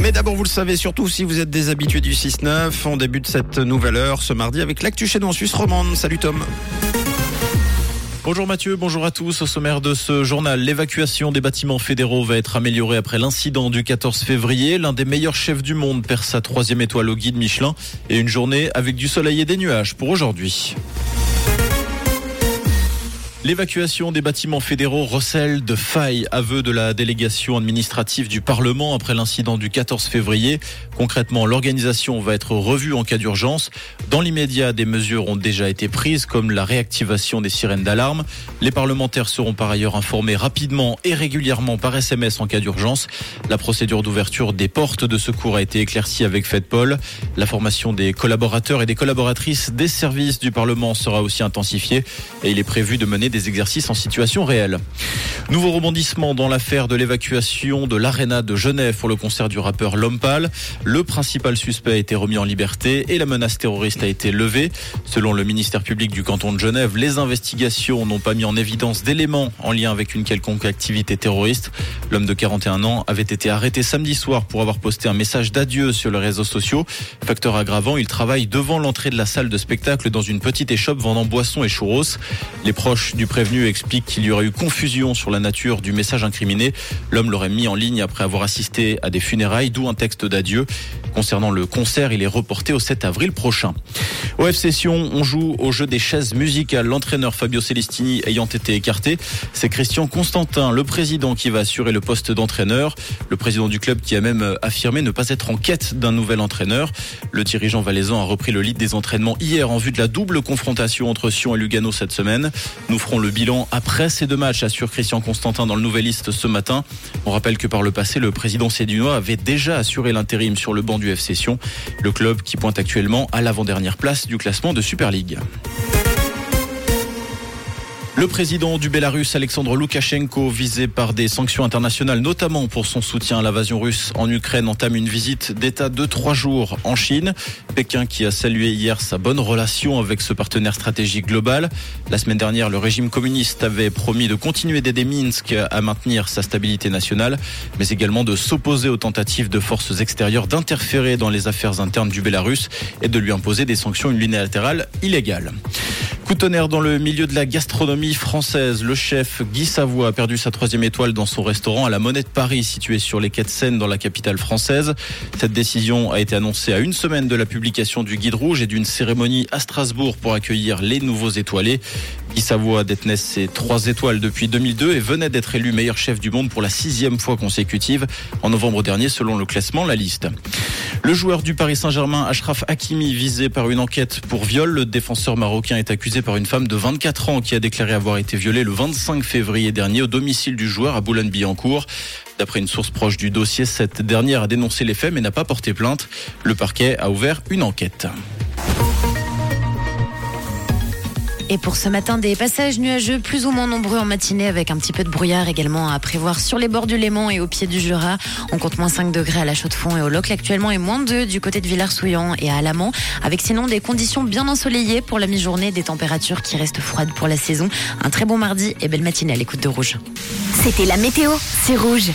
Mais d'abord, vous le savez, surtout si vous êtes des habitués du 6-9, on débute cette nouvelle heure ce mardi avec l'actu chez nous en Suisse romande. Salut Tom. Bonjour Mathieu, bonjour à tous. Au sommaire de ce journal, l'évacuation des bâtiments fédéraux va être améliorée après l'incident du 14 février. L'un des meilleurs chefs du monde perd sa troisième étoile au guide Michelin et une journée avec du soleil et des nuages pour aujourd'hui. L'évacuation des bâtiments fédéraux recèle de failles, aveu de la délégation administrative du Parlement après l'incident du 14 février. Concrètement, l'organisation va être revue en cas d'urgence. Dans l'immédiat, des mesures ont déjà été prises, comme la réactivation des sirènes d'alarme. Les parlementaires seront par ailleurs informés rapidement et régulièrement par SMS en cas d'urgence. La procédure d'ouverture des portes de secours a été éclaircie avec FedPol. La formation des collaborateurs et des collaboratrices des services du Parlement sera aussi intensifiée et il est prévu de mener des exercices en situation réelle. Nouveau rebondissement dans l'affaire de l'évacuation de l'Arena de Genève pour le concert du rappeur Lompal. Le principal suspect a été remis en liberté et la menace terroriste a été levée. Selon le ministère public du canton de Genève, les investigations n'ont pas mis en évidence d'éléments en lien avec une quelconque activité terroriste. L'homme de 41 ans avait été arrêté samedi soir pour avoir posté un message d'adieu sur les réseaux sociaux. Facteur aggravant, il travaille devant l'entrée de la salle de spectacle dans une petite échoppe vendant boissons et churros. Les proches du prévenu explique qu'il y aurait eu confusion sur la nature du message incriminé. L'homme l'aurait mis en ligne après avoir assisté à des funérailles, d'où un texte d'adieu. Concernant le concert, il est reporté au 7 avril prochain. Au F Session, on joue au jeu des chaises musicales. L'entraîneur Fabio Celestini ayant été écarté, c'est Christian Constantin, le président, qui va assurer le poste d'entraîneur. Le président du club qui a même affirmé ne pas être en quête d'un nouvel entraîneur. Le dirigeant valaisan a repris le lead des entraînements hier en vue de la double confrontation entre Sion et Lugano cette semaine. Nous ferons le bilan après ces deux matchs, assure Christian Constantin dans le Nouvelliste ce matin. On rappelle que par le passé, le président sédunois avait déjà assuré l'intérim sur le banc du F Session, le club qui pointe actuellement à l'avant-dernière place du classement de Super League. Le président du Bélarus, Alexandre Loukachenko, visé par des sanctions internationales, notamment pour son soutien à l'invasion russe en Ukraine, entame une visite d'État de trois jours en Chine. Pékin qui a salué hier sa bonne relation avec ce partenaire stratégique global. La semaine dernière, le régime communiste avait promis de continuer d'aider Minsk à maintenir sa stabilité nationale, mais également de s'opposer aux tentatives de forces extérieures d'interférer dans les affaires internes du Bélarus et de lui imposer des sanctions unilatérales illégales. Coup dans le milieu de la gastronomie française. Le chef Guy Savoie a perdu sa troisième étoile dans son restaurant à la Monnaie de Paris, situé sur les quais de Seine dans la capitale française. Cette décision a été annoncée à une semaine de la publication du guide rouge et d'une cérémonie à Strasbourg pour accueillir les nouveaux étoilés. Guy Savoie détenait ses trois étoiles depuis 2002 et venait d'être élu meilleur chef du monde pour la sixième fois consécutive en novembre dernier selon le classement La Liste. Le joueur du Paris Saint-Germain, Ashraf Hakimi, visé par une enquête pour viol. Le défenseur marocain est par une femme de 24 ans qui a déclaré avoir été violée le 25 février dernier au domicile du joueur à Boulogne-Billancourt. D'après une source proche du dossier, cette dernière a dénoncé les faits mais n'a pas porté plainte. Le parquet a ouvert une enquête. Et pour ce matin, des passages nuageux plus ou moins nombreux en matinée avec un petit peu de brouillard également à prévoir sur les bords du Léman et au pied du Jura. On compte moins 5 degrés à la Chaux-de-Fonds et au Locle actuellement et moins 2 du côté de Villars-Souillan et à Alamant avec sinon des conditions bien ensoleillées pour la mi-journée, des températures qui restent froides pour la saison. Un très bon mardi et belle matinée à l'écoute de Rouge. C'était la météo, c'est Rouge.